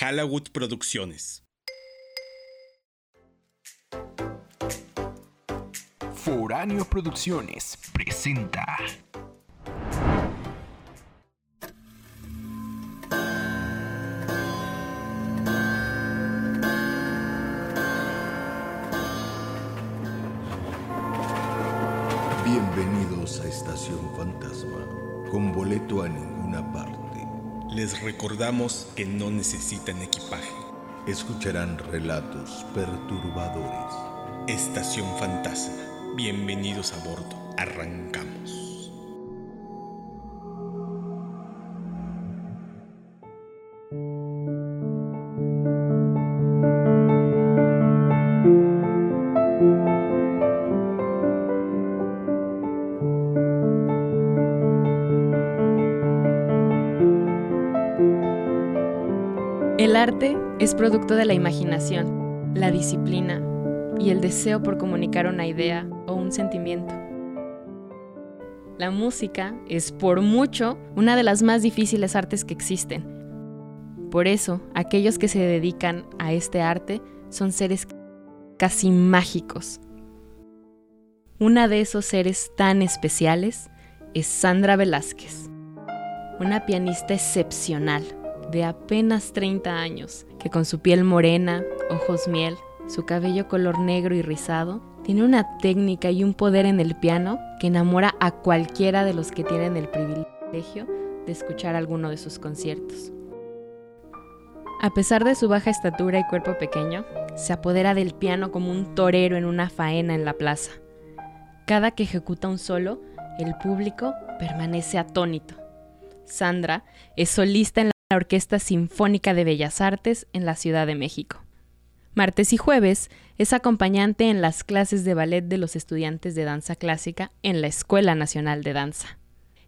Halawood Producciones. Foráneo Producciones presenta. Les recordamos que no necesitan equipaje. Escucharán relatos perturbadores. Estación Fantasma. Bienvenidos a bordo. Arrancamos. Es producto de la imaginación, la disciplina y el deseo por comunicar una idea o un sentimiento. La música es por mucho una de las más difíciles artes que existen. Por eso, aquellos que se dedican a este arte son seres casi mágicos. Una de esos seres tan especiales es Sandra Velázquez, una pianista excepcional de apenas 30 años, que con su piel morena, ojos miel, su cabello color negro y rizado, tiene una técnica y un poder en el piano que enamora a cualquiera de los que tienen el privilegio de escuchar alguno de sus conciertos. A pesar de su baja estatura y cuerpo pequeño, se apodera del piano como un torero en una faena en la plaza. Cada que ejecuta un solo, el público permanece atónito. Sandra es solista en la Orquesta Sinfónica de Bellas Artes en la Ciudad de México. Martes y jueves es acompañante en las clases de ballet de los estudiantes de danza clásica en la Escuela Nacional de Danza.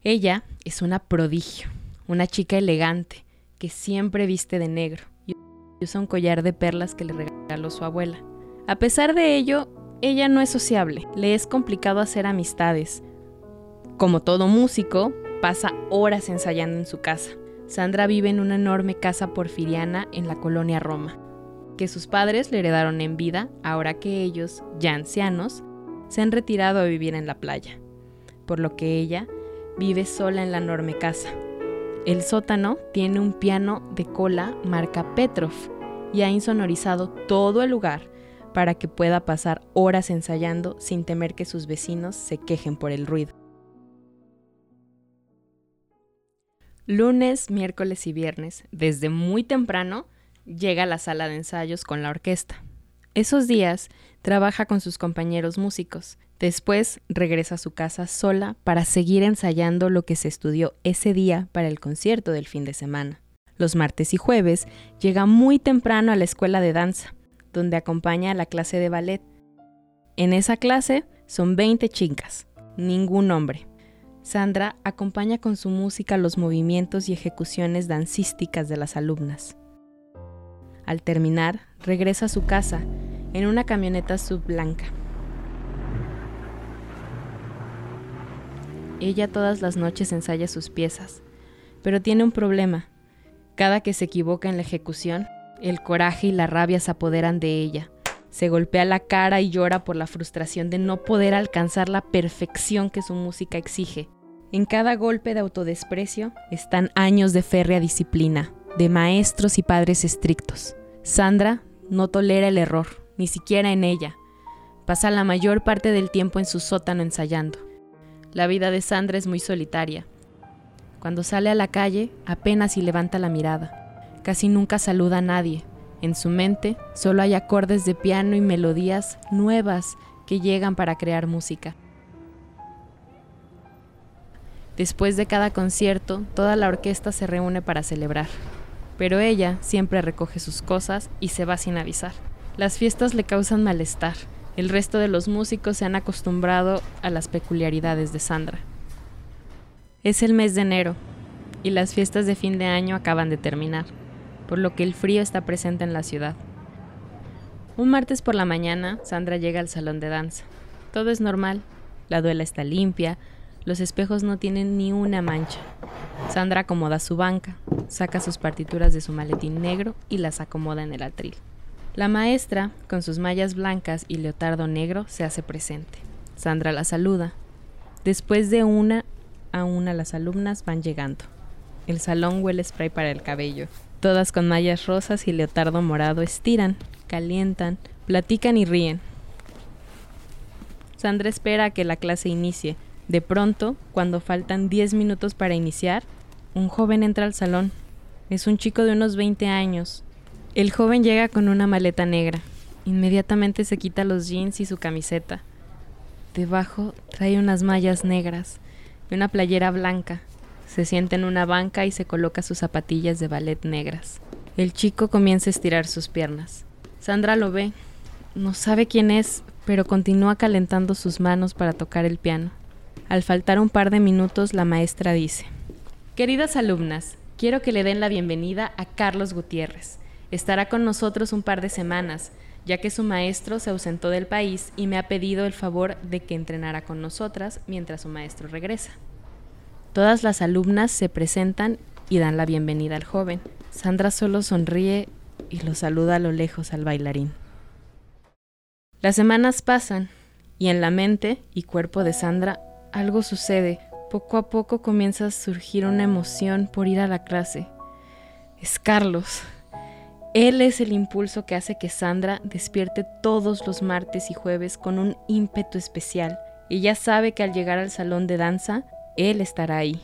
Ella es una prodigio, una chica elegante que siempre viste de negro y usa un collar de perlas que le regaló su abuela. A pesar de ello, ella no es sociable, le es complicado hacer amistades. Como todo músico, pasa horas ensayando en su casa. Sandra vive en una enorme casa porfiriana en la colonia Roma, que sus padres le heredaron en vida ahora que ellos, ya ancianos, se han retirado a vivir en la playa, por lo que ella vive sola en la enorme casa. El sótano tiene un piano de cola marca Petrov y ha insonorizado todo el lugar para que pueda pasar horas ensayando sin temer que sus vecinos se quejen por el ruido. Lunes, miércoles y viernes, desde muy temprano, llega a la sala de ensayos con la orquesta. Esos días trabaja con sus compañeros músicos. Después regresa a su casa sola para seguir ensayando lo que se estudió ese día para el concierto del fin de semana. Los martes y jueves llega muy temprano a la escuela de danza, donde acompaña a la clase de ballet. En esa clase son 20 chicas, ningún hombre. Sandra acompaña con su música los movimientos y ejecuciones dancísticas de las alumnas. Al terminar, regresa a su casa en una camioneta subblanca. Ella todas las noches ensaya sus piezas, pero tiene un problema. Cada que se equivoca en la ejecución, el coraje y la rabia se apoderan de ella. Se golpea la cara y llora por la frustración de no poder alcanzar la perfección que su música exige. En cada golpe de autodesprecio están años de férrea disciplina, de maestros y padres estrictos. Sandra no tolera el error, ni siquiera en ella. Pasa la mayor parte del tiempo en su sótano ensayando. La vida de Sandra es muy solitaria. Cuando sale a la calle, apenas si levanta la mirada. Casi nunca saluda a nadie. En su mente solo hay acordes de piano y melodías nuevas que llegan para crear música. Después de cada concierto, toda la orquesta se reúne para celebrar, pero ella siempre recoge sus cosas y se va sin avisar. Las fiestas le causan malestar. El resto de los músicos se han acostumbrado a las peculiaridades de Sandra. Es el mes de enero y las fiestas de fin de año acaban de terminar, por lo que el frío está presente en la ciudad. Un martes por la mañana, Sandra llega al salón de danza. Todo es normal. La duela está limpia, los espejos no tienen ni una mancha. Sandra acomoda su banca, saca sus partituras de su maletín negro y las acomoda en el atril. La maestra, con sus mallas blancas y leotardo negro, se hace presente. Sandra la saluda. Después de una a una las alumnas van llegando. El salón huele spray para el cabello. Todas con mallas rosas y leotardo morado estiran, calientan, platican y ríen. Sandra espera a que la clase inicie. De pronto, cuando faltan 10 minutos para iniciar, un joven entra al salón. Es un chico de unos 20 años, el joven llega con una maleta negra. Inmediatamente se quita los jeans y su camiseta. Debajo trae unas mallas negras y una playera blanca. Se sienta en una banca y se coloca sus zapatillas de ballet negras. El chico comienza a estirar sus piernas. Sandra lo ve. No sabe quién es, pero continúa calentando sus manos para tocar el piano. Al faltar un par de minutos, la maestra dice, Queridas alumnas, quiero que le den la bienvenida a Carlos Gutiérrez. Estará con nosotros un par de semanas, ya que su maestro se ausentó del país y me ha pedido el favor de que entrenara con nosotras mientras su maestro regresa. Todas las alumnas se presentan y dan la bienvenida al joven. Sandra solo sonríe y lo saluda a lo lejos al bailarín. Las semanas pasan y en la mente y cuerpo de Sandra algo sucede. Poco a poco comienza a surgir una emoción por ir a la clase. Es Carlos. Él es el impulso que hace que Sandra despierte todos los martes y jueves con un ímpetu especial. Ella sabe que al llegar al salón de danza, él estará ahí.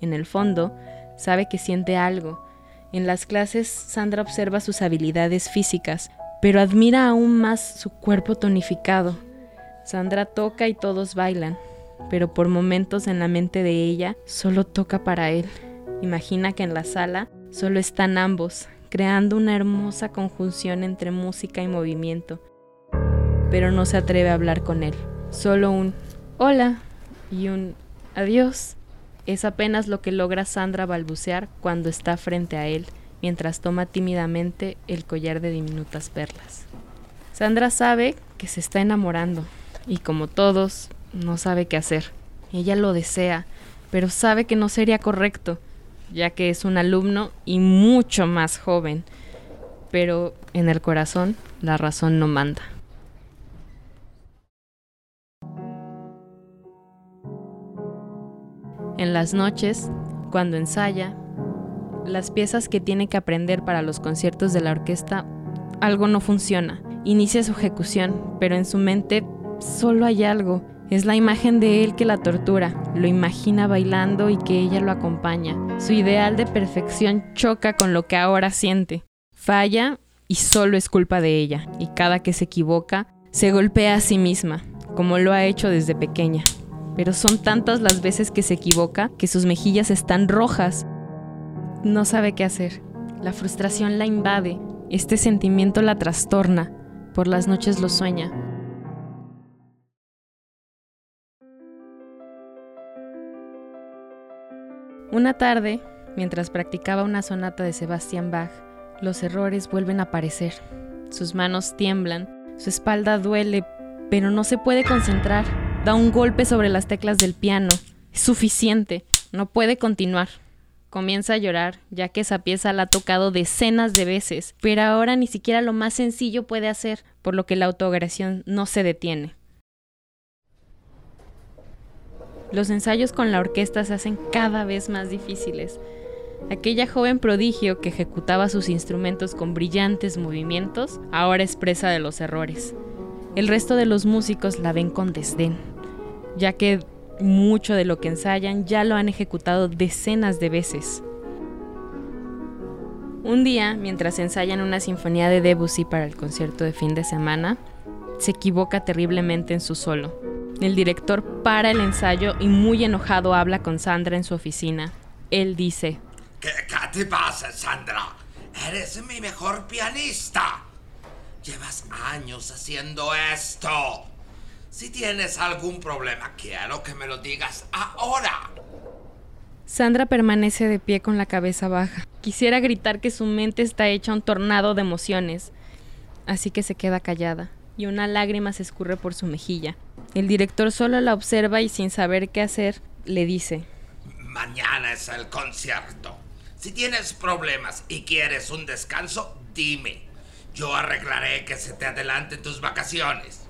En el fondo, sabe que siente algo. En las clases, Sandra observa sus habilidades físicas, pero admira aún más su cuerpo tonificado. Sandra toca y todos bailan, pero por momentos en la mente de ella solo toca para él. Imagina que en la sala solo están ambos, creando una hermosa conjunción entre música y movimiento. Pero no se atreve a hablar con él. Solo un hola y un adiós es apenas lo que logra Sandra balbucear cuando está frente a él, mientras toma tímidamente el collar de diminutas perlas. Sandra sabe que se está enamorando y como todos, no sabe qué hacer. Ella lo desea, pero sabe que no sería correcto ya que es un alumno y mucho más joven, pero en el corazón la razón no manda. En las noches, cuando ensaya, las piezas que tiene que aprender para los conciertos de la orquesta, algo no funciona. Inicia su ejecución, pero en su mente solo hay algo es la imagen de él que la tortura, lo imagina bailando y que ella lo acompaña. Su ideal de perfección choca con lo que ahora siente. Falla y solo es culpa de ella, y cada que se equivoca, se golpea a sí misma, como lo ha hecho desde pequeña. Pero son tantas las veces que se equivoca que sus mejillas están rojas. No sabe qué hacer. La frustración la invade, este sentimiento la trastorna. Por las noches lo sueña, Una tarde, mientras practicaba una sonata de Sebastian Bach, los errores vuelven a aparecer. Sus manos tiemblan, su espalda duele, pero no se puede concentrar. Da un golpe sobre las teclas del piano. Es suficiente, no puede continuar. Comienza a llorar, ya que esa pieza la ha tocado decenas de veces, pero ahora ni siquiera lo más sencillo puede hacer, por lo que la autoagresión no se detiene. Los ensayos con la orquesta se hacen cada vez más difíciles. Aquella joven prodigio que ejecutaba sus instrumentos con brillantes movimientos ahora es presa de los errores. El resto de los músicos la ven con desdén, ya que mucho de lo que ensayan ya lo han ejecutado decenas de veces. Un día, mientras ensayan una sinfonía de Debussy para el concierto de fin de semana, se equivoca terriblemente en su solo el director para el ensayo y muy enojado habla con Sandra en su oficina. Él dice, ¿Qué, te pasa, Sandra? Eres mi mejor pianista. Llevas años haciendo esto. Si tienes algún problema, quiero que me lo digas ahora. Sandra permanece de pie con la cabeza baja. Quisiera gritar que su mente está hecha un tornado de emociones, así que se queda callada y una lágrima se escurre por su mejilla. El director solo la observa y sin saber qué hacer, le dice, Mañana es el concierto. Si tienes problemas y quieres un descanso, dime. Yo arreglaré que se te adelanten tus vacaciones.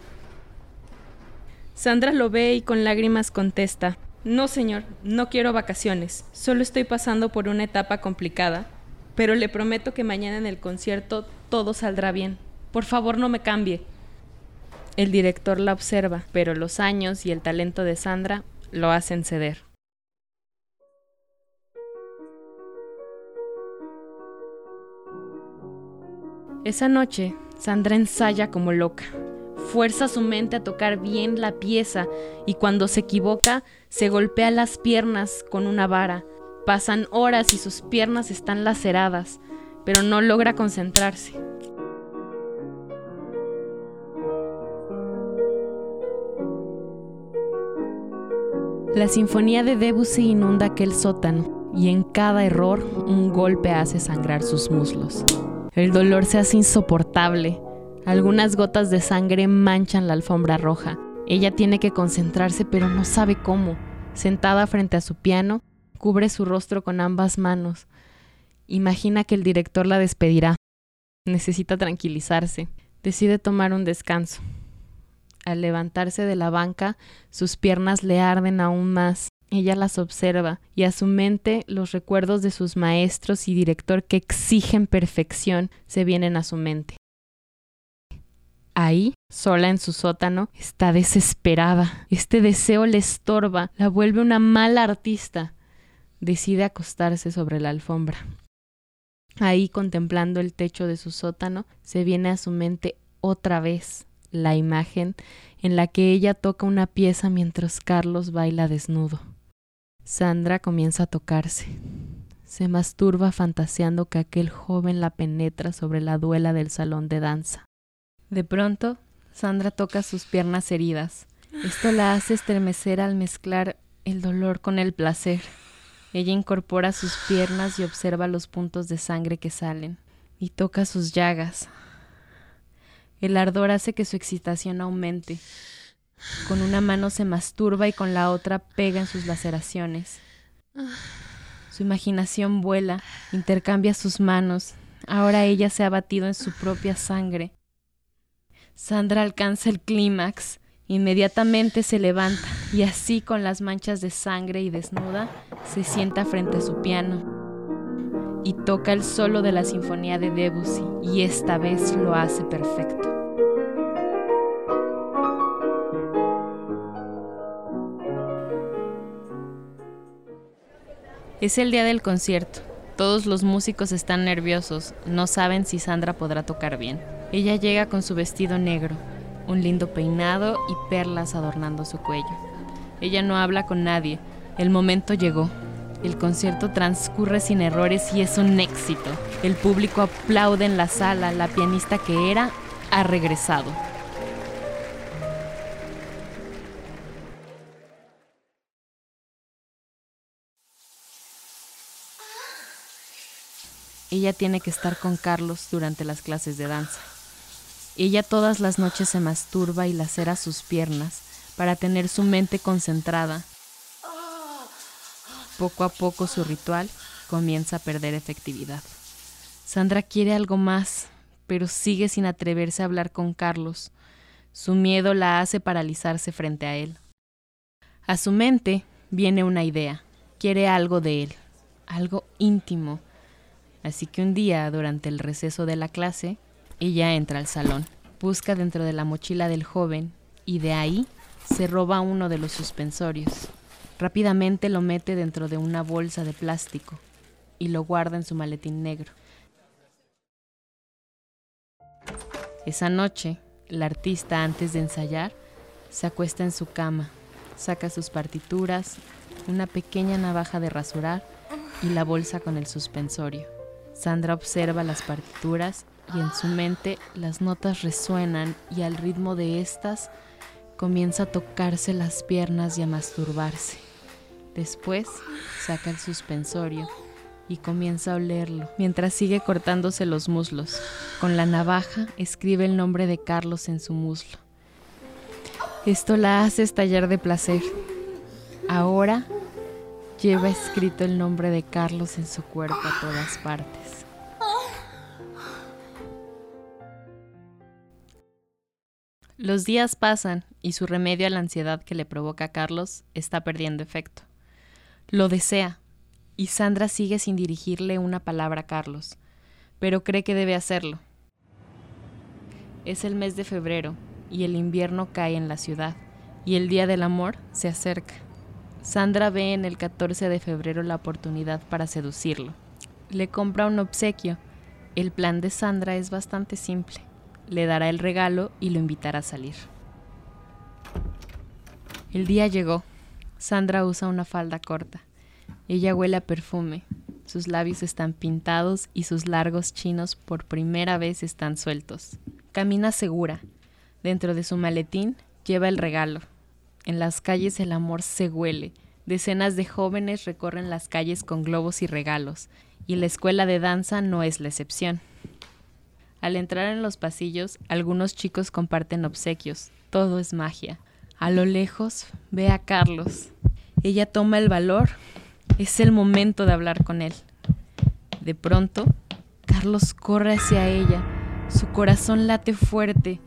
Sandra lo ve y con lágrimas contesta, no señor, no quiero vacaciones, solo estoy pasando por una etapa complicada, pero le prometo que mañana en el concierto todo saldrá bien. Por favor no me cambie. El director la observa, pero los años y el talento de Sandra lo hacen ceder. Esa noche, Sandra ensaya como loca. Fuerza su mente a tocar bien la pieza y cuando se equivoca, se golpea las piernas con una vara. Pasan horas y sus piernas están laceradas, pero no logra concentrarse. La sinfonía de Debussy inunda aquel sótano y en cada error un golpe hace sangrar sus muslos. El dolor se hace insoportable. Algunas gotas de sangre manchan la alfombra roja. Ella tiene que concentrarse pero no sabe cómo. Sentada frente a su piano, cubre su rostro con ambas manos. Imagina que el director la despedirá. Necesita tranquilizarse. Decide tomar un descanso. Al levantarse de la banca, sus piernas le arden aún más. Ella las observa y a su mente los recuerdos de sus maestros y director que exigen perfección se vienen a su mente. Ahí, sola en su sótano, está desesperada. Este deseo le estorba, la vuelve una mala artista. Decide acostarse sobre la alfombra. Ahí, contemplando el techo de su sótano, se viene a su mente otra vez la imagen en la que ella toca una pieza mientras Carlos baila desnudo. Sandra comienza a tocarse. Se masturba fantaseando que aquel joven la penetra sobre la duela del salón de danza. De pronto, Sandra toca sus piernas heridas. Esto la hace estremecer al mezclar el dolor con el placer. Ella incorpora sus piernas y observa los puntos de sangre que salen, y toca sus llagas, el ardor hace que su excitación aumente. Con una mano se masturba y con la otra pega en sus laceraciones. Su imaginación vuela, intercambia sus manos. Ahora ella se ha batido en su propia sangre. Sandra alcanza el clímax. Inmediatamente se levanta y así con las manchas de sangre y desnuda se sienta frente a su piano y toca el solo de la sinfonía de Debussy y esta vez lo hace perfecto. Es el día del concierto. Todos los músicos están nerviosos, no saben si Sandra podrá tocar bien. Ella llega con su vestido negro, un lindo peinado y perlas adornando su cuello. Ella no habla con nadie. El momento llegó. El concierto transcurre sin errores y es un éxito. El público aplaude en la sala. La pianista que era ha regresado. ella tiene que estar con Carlos durante las clases de danza. Ella todas las noches se masturba y lacera sus piernas para tener su mente concentrada. Poco a poco su ritual comienza a perder efectividad. Sandra quiere algo más, pero sigue sin atreverse a hablar con Carlos. Su miedo la hace paralizarse frente a él. A su mente viene una idea. Quiere algo de él, algo íntimo, Así que un día, durante el receso de la clase, ella entra al salón, busca dentro de la mochila del joven y de ahí se roba uno de los suspensorios. Rápidamente lo mete dentro de una bolsa de plástico y lo guarda en su maletín negro. Esa noche, la artista antes de ensayar se acuesta en su cama, saca sus partituras, una pequeña navaja de rasurar y la bolsa con el suspensorio. Sandra observa las partituras y en su mente las notas resuenan y al ritmo de estas comienza a tocarse las piernas y a masturbarse. Después saca el suspensorio y comienza a olerlo mientras sigue cortándose los muslos. Con la navaja escribe el nombre de Carlos en su muslo. Esto la hace estallar de placer. Ahora lleva escrito el nombre de Carlos en su cuerpo a todas partes. Los días pasan y su remedio a la ansiedad que le provoca a Carlos está perdiendo efecto. Lo desea, y Sandra sigue sin dirigirle una palabra a Carlos, pero cree que debe hacerlo. Es el mes de febrero y el invierno cae en la ciudad, y el Día del Amor se acerca. Sandra ve en el 14 de febrero la oportunidad para seducirlo. Le compra un obsequio. El plan de Sandra es bastante simple. Le dará el regalo y lo invitará a salir. El día llegó. Sandra usa una falda corta. Ella huele a perfume. Sus labios están pintados y sus largos chinos por primera vez están sueltos. Camina segura. Dentro de su maletín lleva el regalo. En las calles el amor se huele. Decenas de jóvenes recorren las calles con globos y regalos, y la escuela de danza no es la excepción. Al entrar en los pasillos, algunos chicos comparten obsequios. Todo es magia. A lo lejos ve a Carlos. Ella toma el valor. Es el momento de hablar con él. De pronto, Carlos corre hacia ella. Su corazón late fuerte.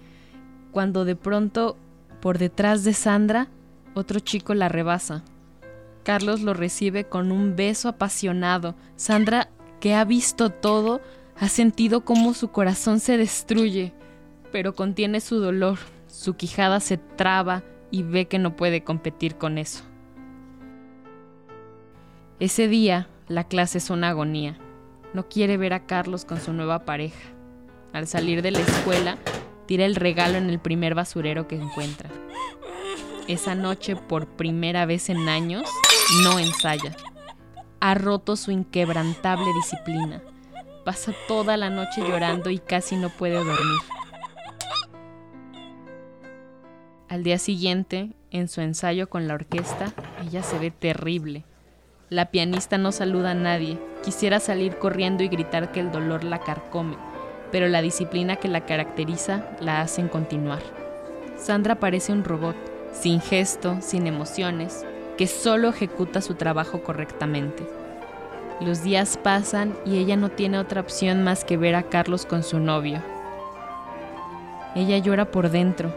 Cuando de pronto, por detrás de Sandra, otro chico la rebasa. Carlos lo recibe con un beso apasionado. Sandra, que ha visto todo, ha sentido cómo su corazón se destruye, pero contiene su dolor. Su quijada se traba y ve que no puede competir con eso. Ese día, la clase es una agonía. No quiere ver a Carlos con su nueva pareja. Al salir de la escuela, tira el regalo en el primer basurero que encuentra. Esa noche, por primera vez en años, no ensaya. Ha roto su inquebrantable disciplina. Pasa toda la noche llorando y casi no puede dormir. Al día siguiente, en su ensayo con la orquesta, ella se ve terrible. La pianista no saluda a nadie. Quisiera salir corriendo y gritar que el dolor la carcome, pero la disciplina que la caracteriza la hacen continuar. Sandra parece un robot, sin gesto, sin emociones, que solo ejecuta su trabajo correctamente. Los días pasan y ella no tiene otra opción más que ver a Carlos con su novio. Ella llora por dentro,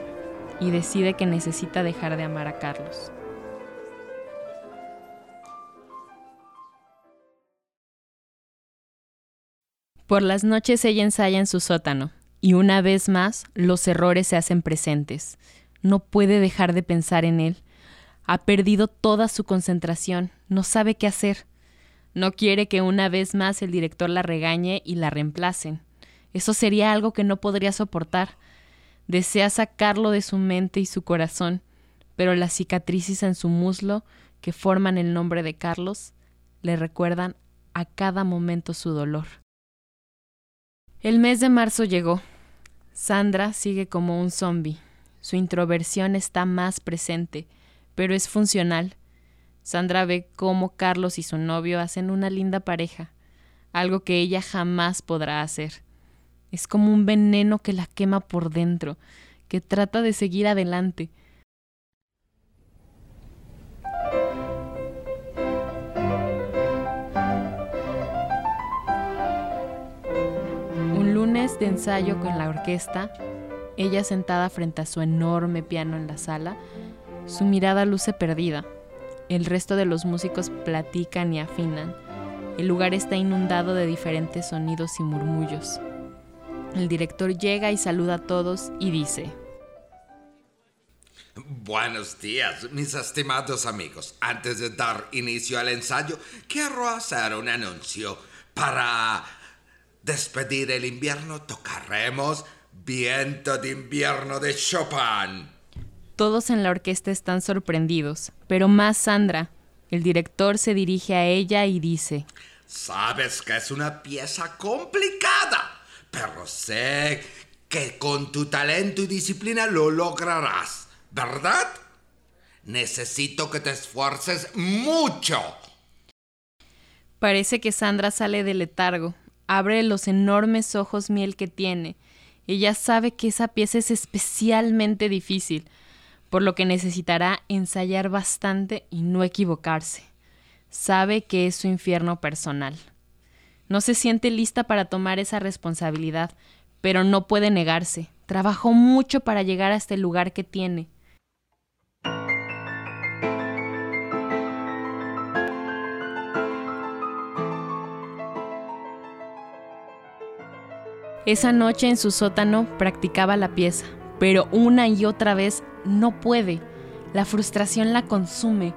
y decide que necesita dejar de amar a Carlos. Por las noches ella ensaya en su sótano, y una vez más los errores se hacen presentes. No puede dejar de pensar en él. Ha perdido toda su concentración, no sabe qué hacer. No quiere que una vez más el director la regañe y la reemplacen. Eso sería algo que no podría soportar. Desea sacarlo de su mente y su corazón, pero las cicatrices en su muslo, que forman el nombre de Carlos, le recuerdan a cada momento su dolor. El mes de marzo llegó. Sandra sigue como un zombi. Su introversión está más presente, pero es funcional. Sandra ve cómo Carlos y su novio hacen una linda pareja, algo que ella jamás podrá hacer. Es como un veneno que la quema por dentro, que trata de seguir adelante. Un lunes de ensayo con la orquesta, ella sentada frente a su enorme piano en la sala, su mirada luce perdida. El resto de los músicos platican y afinan. El lugar está inundado de diferentes sonidos y murmullos. El director llega y saluda a todos y dice, Buenos días, mis estimados amigos. Antes de dar inicio al ensayo, quiero hacer un anuncio. Para despedir el invierno tocaremos Viento de invierno de Chopin. Todos en la orquesta están sorprendidos, pero más Sandra. El director se dirige a ella y dice, Sabes que es una pieza complicada pero sé que con tu talento y disciplina lo lograrás, ¿verdad? Necesito que te esfuerces mucho. Parece que Sandra sale del letargo, abre los enormes ojos miel que tiene. Ella sabe que esa pieza es especialmente difícil, por lo que necesitará ensayar bastante y no equivocarse. Sabe que es su infierno personal. No se siente lista para tomar esa responsabilidad, pero no puede negarse. Trabajó mucho para llegar a este lugar que tiene. Esa noche en su sótano practicaba la pieza, pero una y otra vez no puede. La frustración la consume.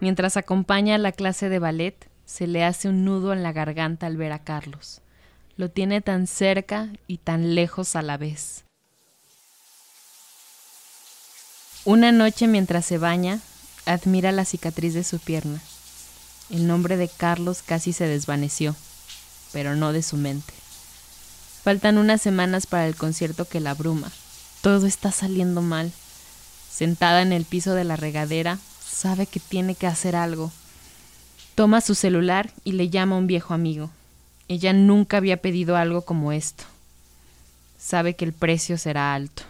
Mientras acompaña a la clase de ballet, se le hace un nudo en la garganta al ver a Carlos. Lo tiene tan cerca y tan lejos a la vez. Una noche mientras se baña, admira la cicatriz de su pierna. El nombre de Carlos casi se desvaneció, pero no de su mente. Faltan unas semanas para el concierto que la abruma. Todo está saliendo mal. Sentada en el piso de la regadera, sabe que tiene que hacer algo. Toma su celular y le llama a un viejo amigo. Ella nunca había pedido algo como esto. Sabe que el precio será alto.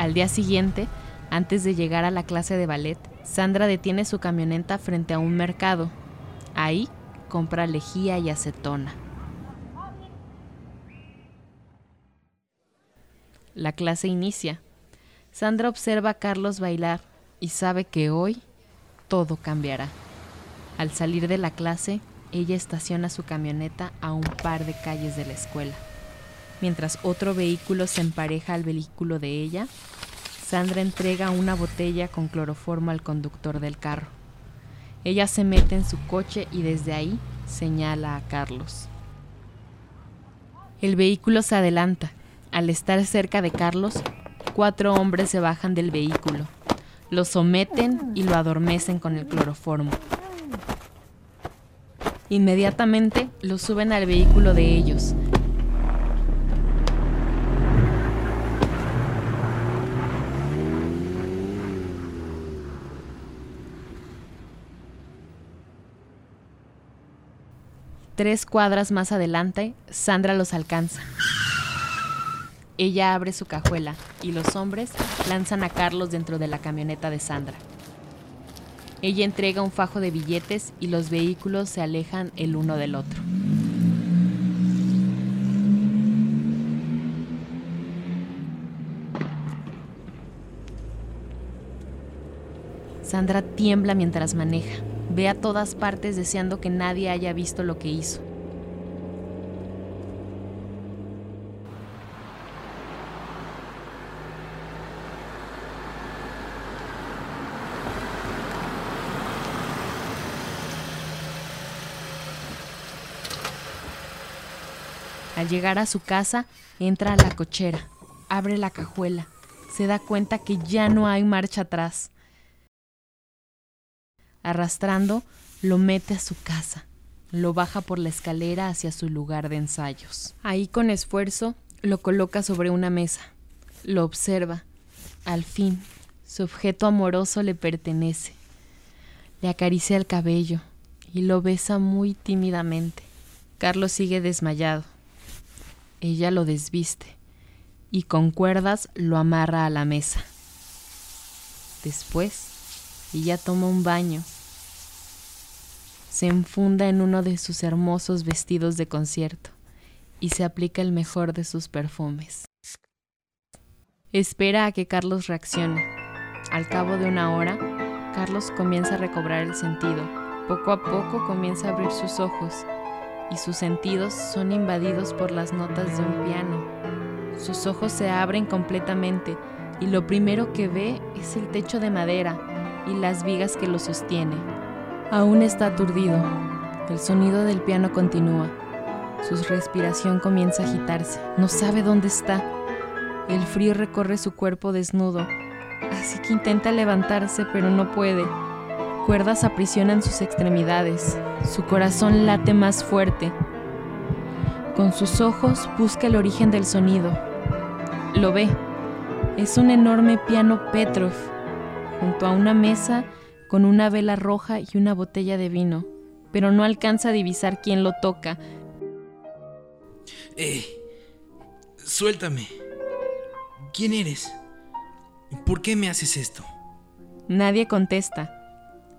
Al día siguiente, antes de llegar a la clase de ballet, Sandra detiene su camioneta frente a un mercado. Ahí compra lejía y acetona. La clase inicia. Sandra observa a Carlos bailar y sabe que hoy todo cambiará. Al salir de la clase, ella estaciona su camioneta a un par de calles de la escuela. Mientras otro vehículo se empareja al vehículo de ella, Sandra entrega una botella con cloroformo al conductor del carro. Ella se mete en su coche y desde ahí señala a Carlos. El vehículo se adelanta. Al estar cerca de Carlos, cuatro hombres se bajan del vehículo. Lo someten y lo adormecen con el cloroformo. Inmediatamente lo suben al vehículo de ellos, Tres cuadras más adelante, Sandra los alcanza. Ella abre su cajuela y los hombres lanzan a Carlos dentro de la camioneta de Sandra. Ella entrega un fajo de billetes y los vehículos se alejan el uno del otro. Sandra tiembla mientras maneja. Ve a todas partes deseando que nadie haya visto lo que hizo. Al llegar a su casa, entra a la cochera, abre la cajuela, se da cuenta que ya no hay marcha atrás. Arrastrando, lo mete a su casa, lo baja por la escalera hacia su lugar de ensayos. Ahí con esfuerzo lo coloca sobre una mesa, lo observa. Al fin, su objeto amoroso le pertenece. Le acaricia el cabello y lo besa muy tímidamente. Carlos sigue desmayado. Ella lo desviste y con cuerdas lo amarra a la mesa. Después, ella toma un baño, se enfunda en uno de sus hermosos vestidos de concierto y se aplica el mejor de sus perfumes. Espera a que Carlos reaccione. Al cabo de una hora, Carlos comienza a recobrar el sentido. Poco a poco comienza a abrir sus ojos y sus sentidos son invadidos por las notas de un piano. Sus ojos se abren completamente y lo primero que ve es el techo de madera y las vigas que lo sostiene. Aún está aturdido. El sonido del piano continúa. Su respiración comienza a agitarse. No sabe dónde está. El frío recorre su cuerpo desnudo, así que intenta levantarse pero no puede. Cuerdas aprisionan sus extremidades. Su corazón late más fuerte. Con sus ojos busca el origen del sonido. Lo ve. Es un enorme piano Petrov, junto a una mesa con una vela roja y una botella de vino, pero no alcanza a divisar quién lo toca. ¡Eh! Suéltame. ¿Quién eres? ¿Por qué me haces esto? Nadie contesta.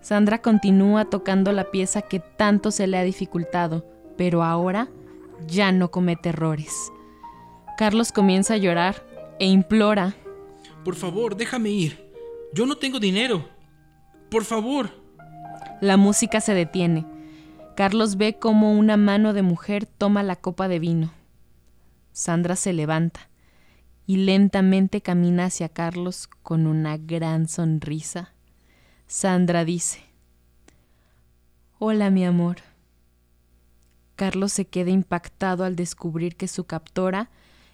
Sandra continúa tocando la pieza que tanto se le ha dificultado, pero ahora ya no comete errores. Carlos comienza a llorar e implora. Por favor, déjame ir. Yo no tengo dinero. Por favor. La música se detiene. Carlos ve cómo una mano de mujer toma la copa de vino. Sandra se levanta y lentamente camina hacia Carlos con una gran sonrisa. Sandra dice, Hola mi amor. Carlos se queda impactado al descubrir que su captora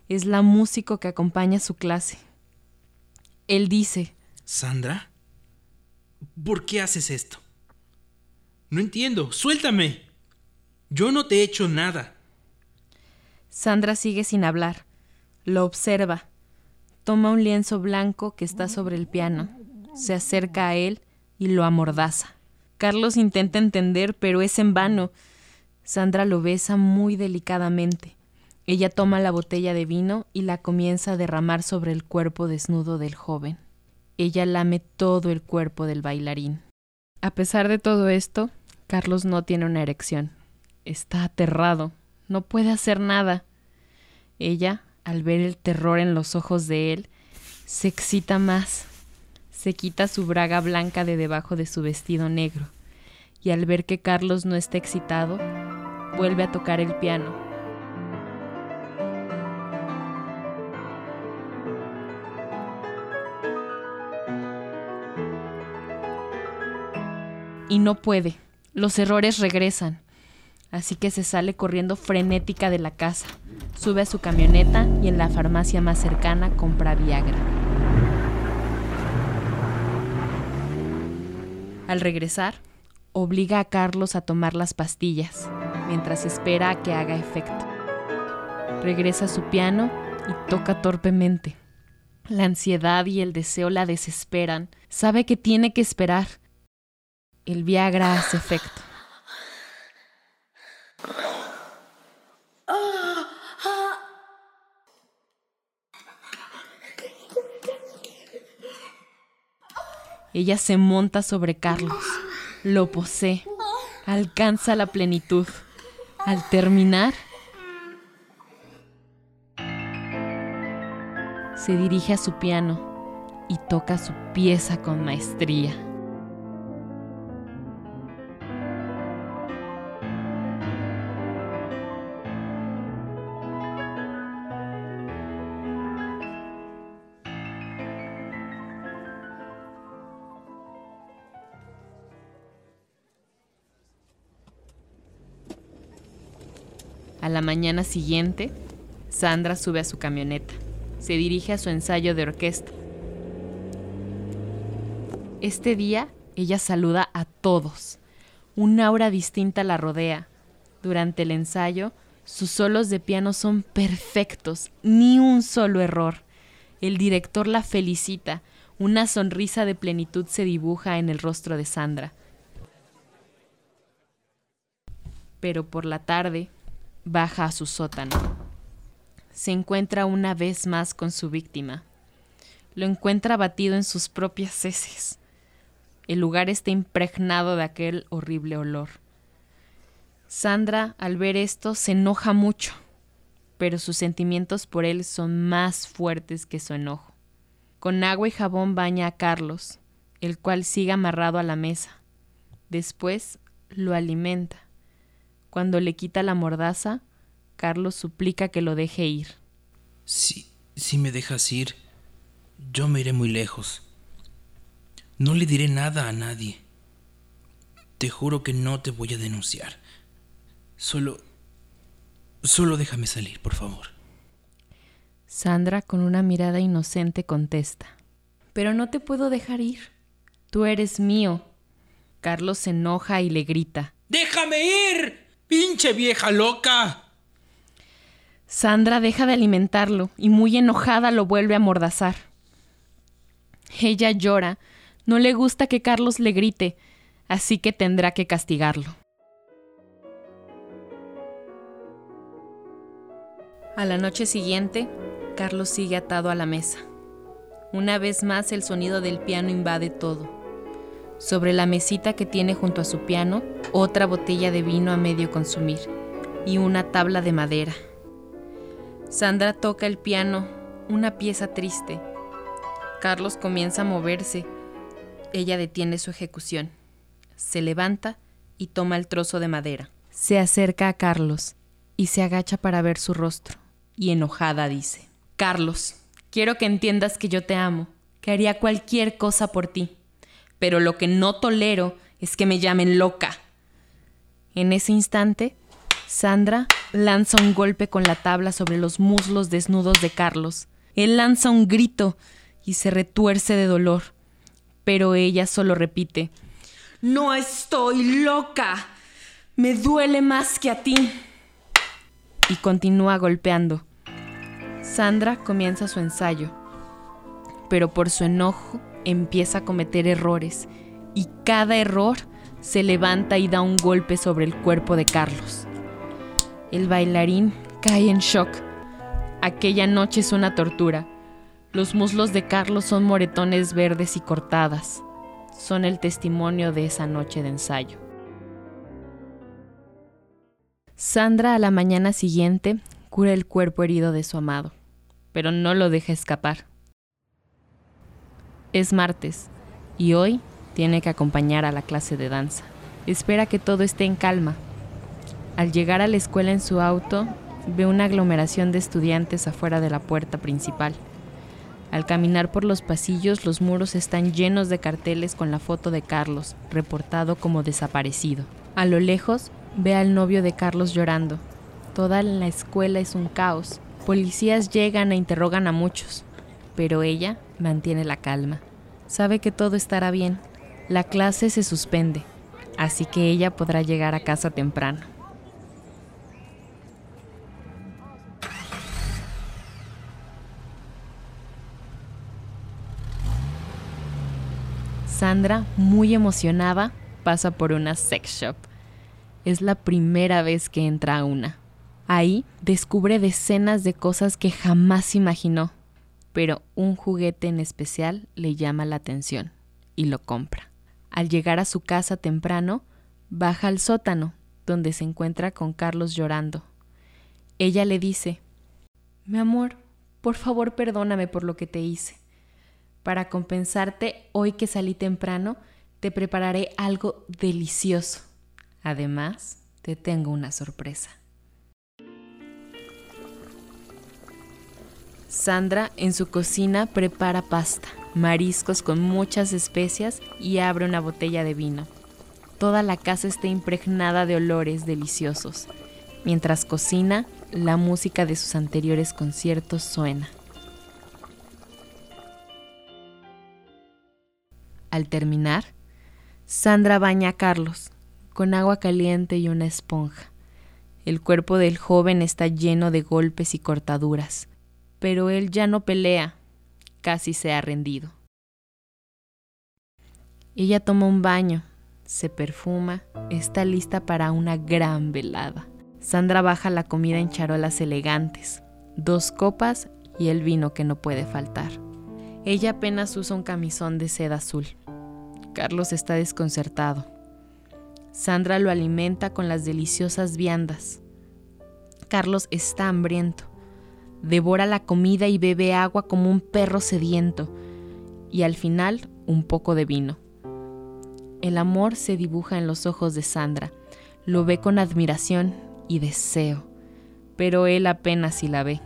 es la músico que acompaña su clase. Él dice, ¿Sandra? ¿Por qué haces esto? No entiendo, suéltame. Yo no te he hecho nada. Sandra sigue sin hablar. Lo observa. Toma un lienzo blanco que está sobre el piano. Se acerca a él y lo amordaza. Carlos intenta entender, pero es en vano. Sandra lo besa muy delicadamente. Ella toma la botella de vino y la comienza a derramar sobre el cuerpo desnudo del joven. Ella lame todo el cuerpo del bailarín. A pesar de todo esto, Carlos no tiene una erección. Está aterrado. No puede hacer nada. Ella, al ver el terror en los ojos de él, se excita más. Se quita su braga blanca de debajo de su vestido negro, y al ver que Carlos no está excitado, vuelve a tocar el piano. Y no puede. Los errores regresan. Así que se sale corriendo frenética de la casa. Sube a su camioneta y en la farmacia más cercana compra Viagra. Al regresar, obliga a Carlos a tomar las pastillas, mientras espera a que haga efecto. Regresa a su piano y toca torpemente. La ansiedad y el deseo la desesperan. Sabe que tiene que esperar. El Viagra hace efecto. Ella se monta sobre Carlos, lo posee, alcanza la plenitud. Al terminar, se dirige a su piano y toca su pieza con maestría. Siguiente, Sandra sube a su camioneta. Se dirige a su ensayo de orquesta. Este día, ella saluda a todos. Un aura distinta la rodea. Durante el ensayo, sus solos de piano son perfectos, ni un solo error. El director la felicita. Una sonrisa de plenitud se dibuja en el rostro de Sandra. Pero por la tarde, baja a su sótano. Se encuentra una vez más con su víctima. Lo encuentra batido en sus propias heces. El lugar está impregnado de aquel horrible olor. Sandra, al ver esto, se enoja mucho, pero sus sentimientos por él son más fuertes que su enojo. Con agua y jabón baña a Carlos, el cual sigue amarrado a la mesa. Después lo alimenta. Cuando le quita la mordaza, Carlos suplica que lo deje ir. Si, si me dejas ir, yo me iré muy lejos. No le diré nada a nadie. Te juro que no te voy a denunciar. Solo... Solo déjame salir, por favor. Sandra, con una mirada inocente, contesta. Pero no te puedo dejar ir. Tú eres mío. Carlos se enoja y le grita. ¡Déjame ir! ¡Pinche vieja loca! Sandra deja de alimentarlo y muy enojada lo vuelve a mordazar. Ella llora, no le gusta que Carlos le grite, así que tendrá que castigarlo. A la noche siguiente, Carlos sigue atado a la mesa. Una vez más el sonido del piano invade todo. Sobre la mesita que tiene junto a su piano, otra botella de vino a medio consumir y una tabla de madera. Sandra toca el piano, una pieza triste. Carlos comienza a moverse. Ella detiene su ejecución. Se levanta y toma el trozo de madera. Se acerca a Carlos y se agacha para ver su rostro. Y enojada dice, Carlos, quiero que entiendas que yo te amo, que haría cualquier cosa por ti, pero lo que no tolero es que me llamen loca. En ese instante, Sandra lanza un golpe con la tabla sobre los muslos desnudos de Carlos. Él lanza un grito y se retuerce de dolor, pero ella solo repite, No estoy loca. Me duele más que a ti. Y continúa golpeando. Sandra comienza su ensayo, pero por su enojo empieza a cometer errores y cada error se levanta y da un golpe sobre el cuerpo de Carlos. El bailarín cae en shock. Aquella noche es una tortura. Los muslos de Carlos son moretones verdes y cortadas. Son el testimonio de esa noche de ensayo. Sandra a la mañana siguiente cura el cuerpo herido de su amado, pero no lo deja escapar. Es martes y hoy tiene que acompañar a la clase de danza. Espera que todo esté en calma al llegar a la escuela en su auto, ve una aglomeración de estudiantes afuera de la puerta principal. Al caminar por los pasillos, los muros están llenos de carteles con la foto de Carlos, reportado como desaparecido. A lo lejos, ve al novio de Carlos llorando. Toda la escuela es un caos. Policías llegan e interrogan a muchos, pero ella mantiene la calma. Sabe que todo estará bien. La clase se suspende, así que ella podrá llegar a casa temprano. Sandra, muy emocionada, pasa por una sex shop. Es la primera vez que entra a una. Ahí descubre decenas de cosas que jamás imaginó, pero un juguete en especial le llama la atención y lo compra. Al llegar a su casa temprano, baja al sótano, donde se encuentra con Carlos llorando. Ella le dice, Mi amor, por favor perdóname por lo que te hice. Para compensarte, hoy que salí temprano, te prepararé algo delicioso. Además, te tengo una sorpresa. Sandra en su cocina prepara pasta, mariscos con muchas especias y abre una botella de vino. Toda la casa está impregnada de olores deliciosos. Mientras cocina, la música de sus anteriores conciertos suena. Al terminar, Sandra baña a Carlos con agua caliente y una esponja. El cuerpo del joven está lleno de golpes y cortaduras, pero él ya no pelea, casi se ha rendido. Ella toma un baño, se perfuma, está lista para una gran velada. Sandra baja la comida en charolas elegantes, dos copas y el vino que no puede faltar. Ella apenas usa un camisón de seda azul. Carlos está desconcertado. Sandra lo alimenta con las deliciosas viandas. Carlos está hambriento. Devora la comida y bebe agua como un perro sediento. Y al final, un poco de vino. El amor se dibuja en los ojos de Sandra. Lo ve con admiración y deseo. Pero él apenas si la ve.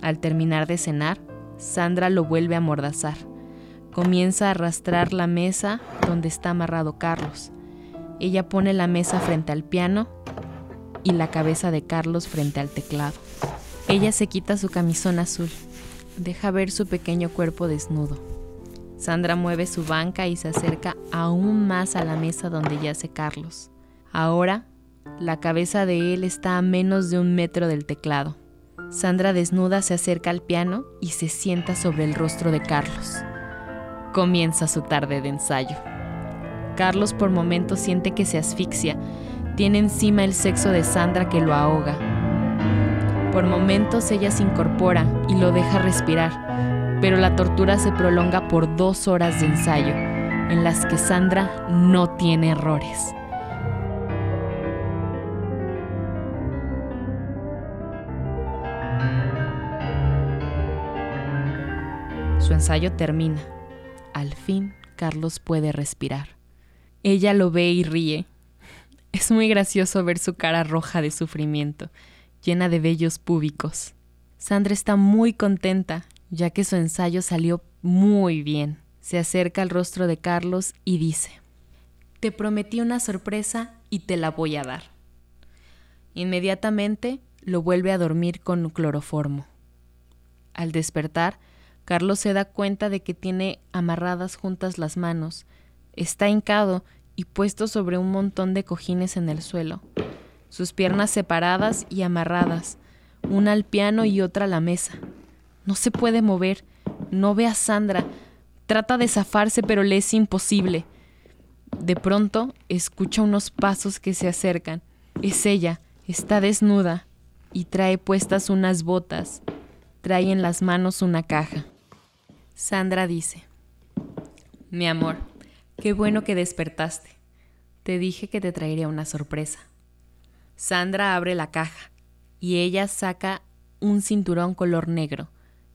Al terminar de cenar, Sandra lo vuelve a mordazar. Comienza a arrastrar la mesa donde está amarrado Carlos. Ella pone la mesa frente al piano y la cabeza de Carlos frente al teclado. Ella se quita su camisón azul. Deja ver su pequeño cuerpo desnudo. Sandra mueve su banca y se acerca aún más a la mesa donde yace Carlos. Ahora, la cabeza de él está a menos de un metro del teclado. Sandra desnuda se acerca al piano y se sienta sobre el rostro de Carlos. Comienza su tarde de ensayo. Carlos por momentos siente que se asfixia. Tiene encima el sexo de Sandra que lo ahoga. Por momentos ella se incorpora y lo deja respirar, pero la tortura se prolonga por dos horas de ensayo, en las que Sandra no tiene errores. Su ensayo termina. Al fin, Carlos puede respirar. Ella lo ve y ríe. Es muy gracioso ver su cara roja de sufrimiento, llena de vellos púbicos. Sandra está muy contenta, ya que su ensayo salió muy bien. Se acerca al rostro de Carlos y dice, Te prometí una sorpresa y te la voy a dar. Inmediatamente lo vuelve a dormir con cloroformo. Al despertar, Carlos se da cuenta de que tiene amarradas juntas las manos, está hincado y puesto sobre un montón de cojines en el suelo, sus piernas separadas y amarradas, una al piano y otra a la mesa. No se puede mover, no ve a Sandra, trata de zafarse pero le es imposible. De pronto escucha unos pasos que se acercan. Es ella, está desnuda y trae puestas unas botas. Trae en las manos una caja. Sandra dice, Mi amor, qué bueno que despertaste. Te dije que te traería una sorpresa. Sandra abre la caja y ella saca un cinturón color negro,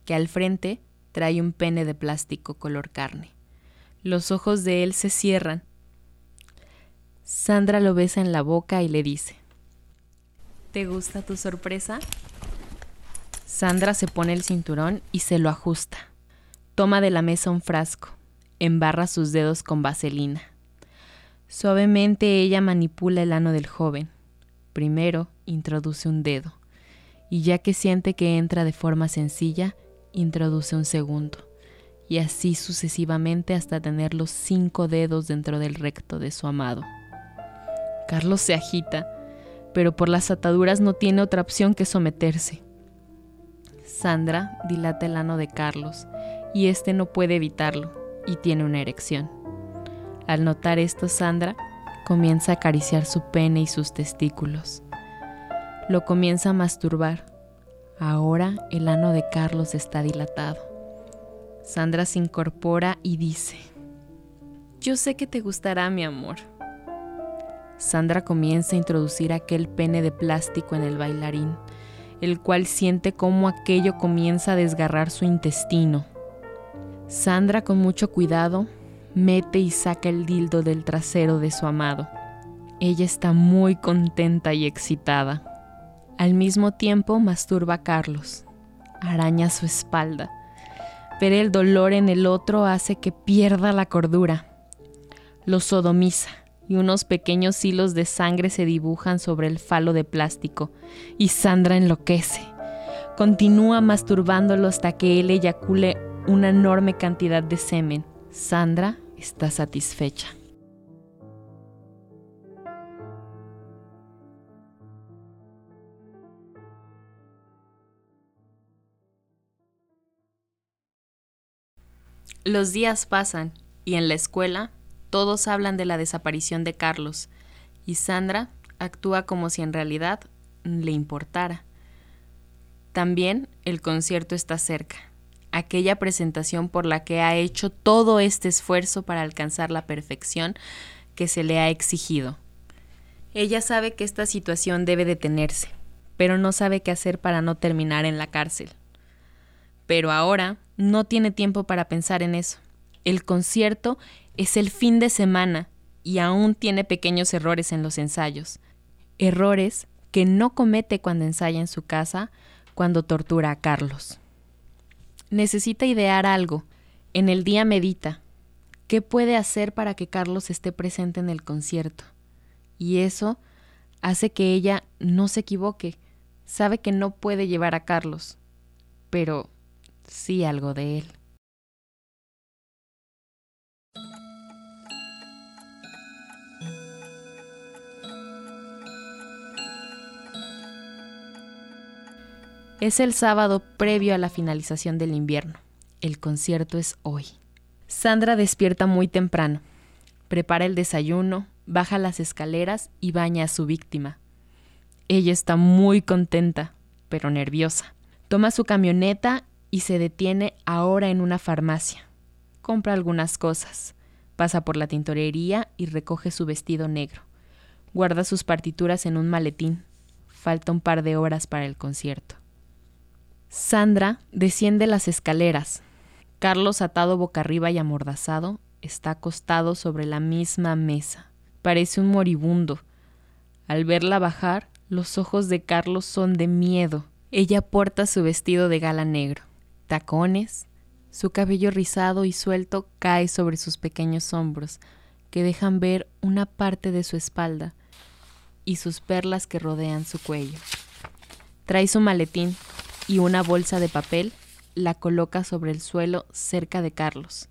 que al frente trae un pene de plástico color carne. Los ojos de él se cierran. Sandra lo besa en la boca y le dice, ¿Te gusta tu sorpresa? Sandra se pone el cinturón y se lo ajusta. Toma de la mesa un frasco, embarra sus dedos con vaselina. Suavemente ella manipula el ano del joven. Primero introduce un dedo, y ya que siente que entra de forma sencilla, introduce un segundo, y así sucesivamente hasta tener los cinco dedos dentro del recto de su amado. Carlos se agita, pero por las ataduras no tiene otra opción que someterse. Sandra dilata el ano de Carlos, y este no puede evitarlo, y tiene una erección. Al notar esto, Sandra comienza a acariciar su pene y sus testículos. Lo comienza a masturbar. Ahora el ano de Carlos está dilatado. Sandra se incorpora y dice, Yo sé que te gustará, mi amor. Sandra comienza a introducir aquel pene de plástico en el bailarín, el cual siente cómo aquello comienza a desgarrar su intestino. Sandra con mucho cuidado mete y saca el dildo del trasero de su amado. Ella está muy contenta y excitada. Al mismo tiempo masturba a Carlos, araña su espalda. Ver el dolor en el otro hace que pierda la cordura. Lo sodomiza y unos pequeños hilos de sangre se dibujan sobre el falo de plástico y Sandra enloquece. Continúa masturbándolo hasta que él eyacule una enorme cantidad de semen. Sandra está satisfecha. Los días pasan y en la escuela todos hablan de la desaparición de Carlos y Sandra actúa como si en realidad le importara. También el concierto está cerca aquella presentación por la que ha hecho todo este esfuerzo para alcanzar la perfección que se le ha exigido. Ella sabe que esta situación debe detenerse, pero no sabe qué hacer para no terminar en la cárcel. Pero ahora no tiene tiempo para pensar en eso. El concierto es el fin de semana y aún tiene pequeños errores en los ensayos. Errores que no comete cuando ensaya en su casa cuando tortura a Carlos necesita idear algo. En el día medita. ¿Qué puede hacer para que Carlos esté presente en el concierto? Y eso hace que ella no se equivoque. Sabe que no puede llevar a Carlos, pero sí algo de él. Es el sábado previo a la finalización del invierno. El concierto es hoy. Sandra despierta muy temprano. Prepara el desayuno, baja las escaleras y baña a su víctima. Ella está muy contenta, pero nerviosa. Toma su camioneta y se detiene ahora en una farmacia. Compra algunas cosas. Pasa por la tintorería y recoge su vestido negro. Guarda sus partituras en un maletín. Falta un par de horas para el concierto. Sandra desciende las escaleras. Carlos, atado boca arriba y amordazado, está acostado sobre la misma mesa. Parece un moribundo. Al verla bajar, los ojos de Carlos son de miedo. Ella porta su vestido de gala negro, tacones, su cabello rizado y suelto cae sobre sus pequeños hombros, que dejan ver una parte de su espalda y sus perlas que rodean su cuello. Trae su maletín y una bolsa de papel, la coloca sobre el suelo cerca de Carlos.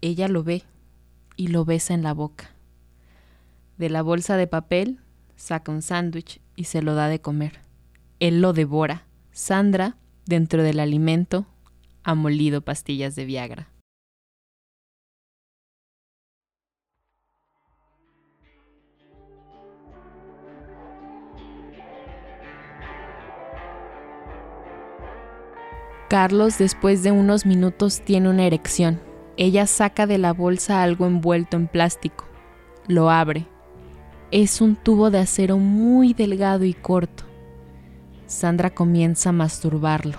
Ella lo ve y lo besa en la boca. De la bolsa de papel saca un sándwich y se lo da de comer. Él lo devora. Sandra, dentro del alimento, ha molido pastillas de Viagra. Carlos, después de unos minutos, tiene una erección. Ella saca de la bolsa algo envuelto en plástico. Lo abre. Es un tubo de acero muy delgado y corto. Sandra comienza a masturbarlo.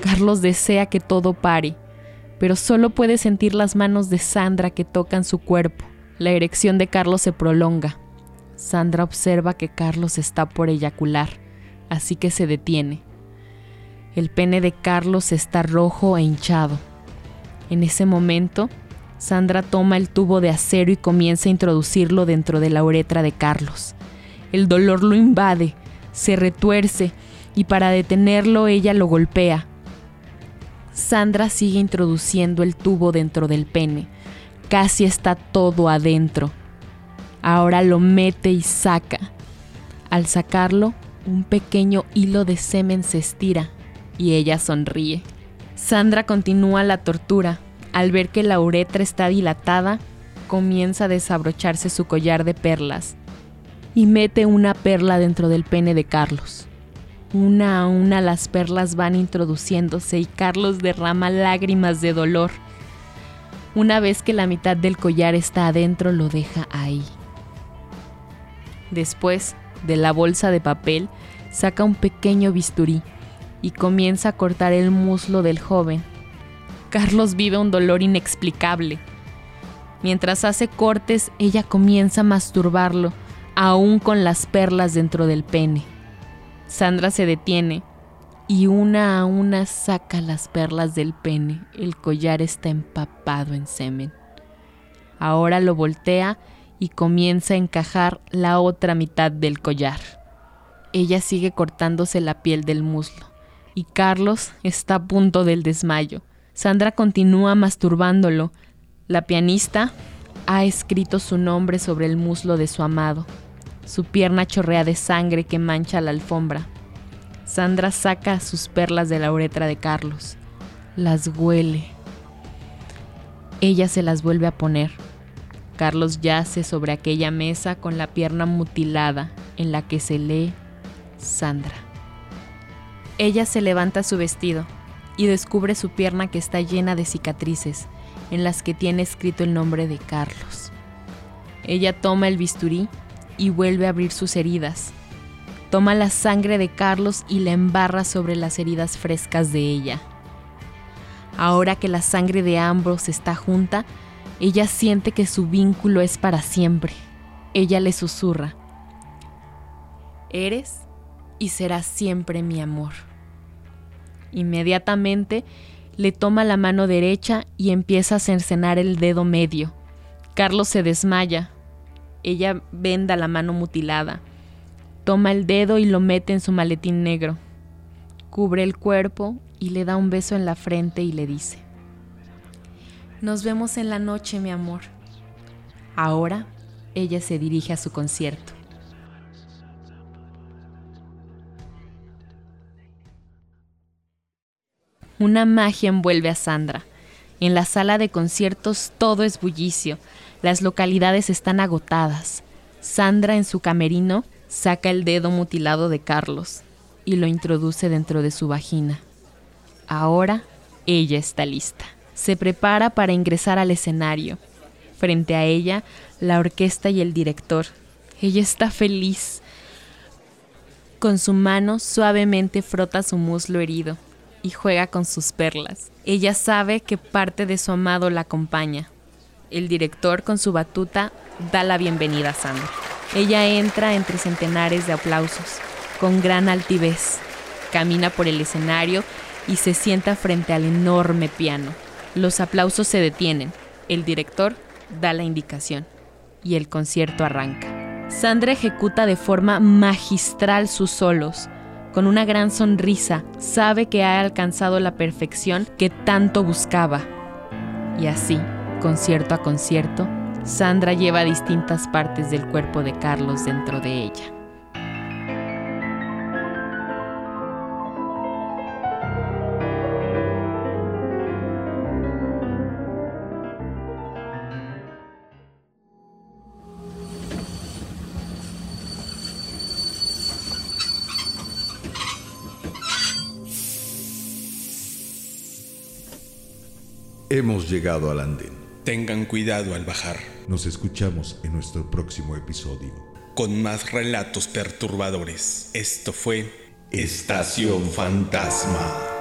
Carlos desea que todo pare, pero solo puede sentir las manos de Sandra que tocan su cuerpo. La erección de Carlos se prolonga. Sandra observa que Carlos está por eyacular, así que se detiene. El pene de Carlos está rojo e hinchado. En ese momento, Sandra toma el tubo de acero y comienza a introducirlo dentro de la uretra de Carlos. El dolor lo invade, se retuerce y para detenerlo ella lo golpea. Sandra sigue introduciendo el tubo dentro del pene. Casi está todo adentro. Ahora lo mete y saca. Al sacarlo, un pequeño hilo de semen se estira y ella sonríe. Sandra continúa la tortura. Al ver que la uretra está dilatada, comienza a desabrocharse su collar de perlas y mete una perla dentro del pene de Carlos. Una a una las perlas van introduciéndose y Carlos derrama lágrimas de dolor. Una vez que la mitad del collar está adentro, lo deja ahí. Después, de la bolsa de papel, saca un pequeño bisturí y comienza a cortar el muslo del joven. Carlos vive un dolor inexplicable. Mientras hace cortes, ella comienza a masturbarlo aún con las perlas dentro del pene. Sandra se detiene y una a una saca las perlas del pene. El collar está empapado en semen. Ahora lo voltea y comienza a encajar la otra mitad del collar. Ella sigue cortándose la piel del muslo y Carlos está a punto del desmayo. Sandra continúa masturbándolo. La pianista ha escrito su nombre sobre el muslo de su amado. Su pierna chorrea de sangre que mancha la alfombra. Sandra saca sus perlas de la uretra de Carlos. Las huele. Ella se las vuelve a poner. Carlos yace sobre aquella mesa con la pierna mutilada en la que se lee Sandra. Ella se levanta su vestido y descubre su pierna que está llena de cicatrices en las que tiene escrito el nombre de Carlos. Ella toma el bisturí y vuelve a abrir sus heridas. Toma la sangre de Carlos y la embarra sobre las heridas frescas de ella. Ahora que la sangre de ambos está junta, ella siente que su vínculo es para siempre. Ella le susurra, Eres y serás siempre mi amor. Inmediatamente le toma la mano derecha y empieza a cercenar el dedo medio. Carlos se desmaya, ella venda la mano mutilada. Toma el dedo y lo mete en su maletín negro. Cubre el cuerpo y le da un beso en la frente y le dice, Nos vemos en la noche, mi amor. Ahora ella se dirige a su concierto. Una magia envuelve a Sandra. En la sala de conciertos todo es bullicio. Las localidades están agotadas. Sandra en su camerino saca el dedo mutilado de Carlos y lo introduce dentro de su vagina. Ahora ella está lista. Se prepara para ingresar al escenario. Frente a ella, la orquesta y el director. Ella está feliz. Con su mano suavemente frota su muslo herido y juega con sus perlas. Ella sabe que parte de su amado la acompaña. El director con su batuta da la bienvenida a Sandra. Ella entra entre centenares de aplausos, con gran altivez. Camina por el escenario y se sienta frente al enorme piano. Los aplausos se detienen. El director da la indicación y el concierto arranca. Sandra ejecuta de forma magistral sus solos. Con una gran sonrisa, sabe que ha alcanzado la perfección que tanto buscaba. Y así, concierto a concierto, Sandra lleva distintas partes del cuerpo de Carlos dentro de ella. Hemos llegado al andén. Tengan cuidado al bajar, Nos escuchamos en nuestro próximo episodio. con más relatos perturbadores. Esto fue Estación Fantasma.